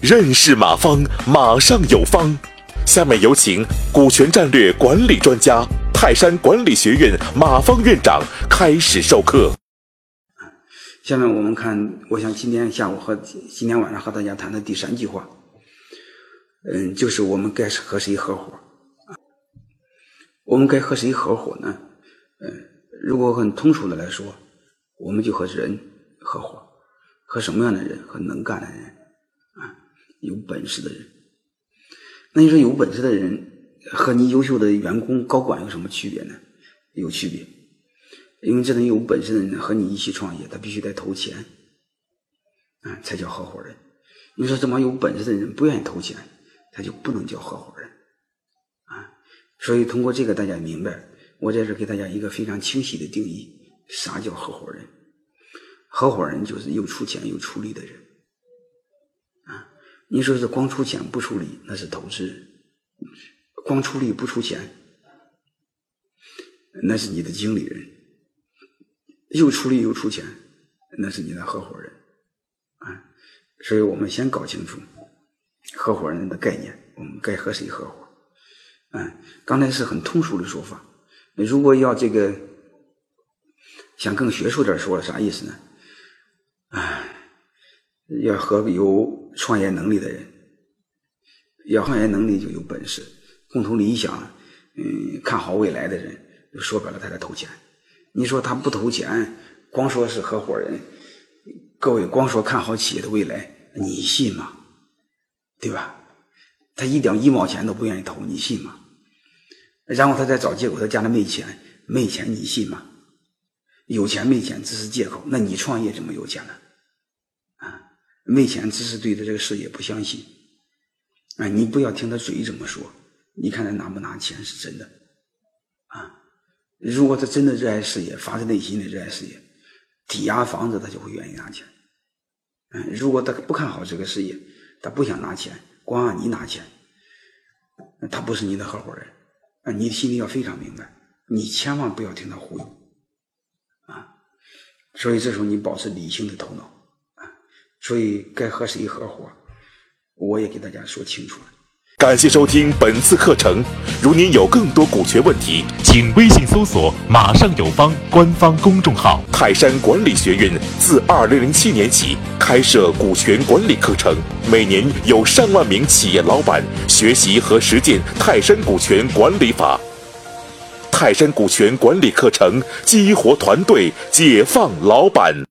认识马方，马上有方。下面有请股权战略管理专家、泰山管理学院马方院长开始授课。下面我们看，我想今天下午和今天晚上和大家谈的第三句话，嗯，就是我们该和谁合伙？我们该和谁合伙呢？嗯，如果很通俗的来说，我们就和人合伙，和什么样的人？和能干的人啊，有本事的人。那你说有本事的人和你优秀的员工、高管有什么区别呢？有区别，因为这种有本事的人和你一起创业，他必须得投钱，啊，才叫合伙人。你说这么有本事的人不愿意投钱，他就不能叫合伙人，啊。所以通过这个，大家明白，我在这给大家一个非常清晰的定义：啥叫合伙人？合伙人就是又出钱又出力的人。啊你说是光出钱不出力，那是投资人；光出力不出钱，那是你的经理人；又出力又出钱，那是你的合伙人。啊，所以我们先搞清楚合伙人的概念，我们该和谁合伙？嗯，刚才是很通俗的说法。如果要这个想更学术点说，啥意思呢？啊。要和有创业能力的人，要创业能力就有本事，共同理想，嗯，看好未来的人，说白了他在投钱。你说他不投钱，光说是合伙人，各位光说看好企业的未来，你信吗？对吧？他一点一毛钱都不愿意投，你信吗？然后他再找借口，他家里没钱，没钱你信吗？有钱没钱只是借口，那你创业怎么有钱呢？啊没钱只是对他这个事业不相信，啊，你不要听他嘴怎么说，你看他拿不拿钱是真的，啊，如果他真的热爱事业，发自内心的热爱事业，抵押房子他就会愿意拿钱，嗯，如果他不看好这个事业，他不想拿钱，光让你拿钱，他不是你的合伙人，啊，你心里要非常明白，你千万不要听他忽悠，啊，所以这时候你保持理性的头脑啊。所以该和谁合伙，我也给大家说清楚了。感谢收听本次课程。如您有更多股权问题，请微信搜索“马上有方”官方公众号。泰山管理学院自二零零七年起开设股权管理课程，每年有上万名企业老板学习和实践泰山股权管理法。泰山股权管理课程激活团队，解放老板。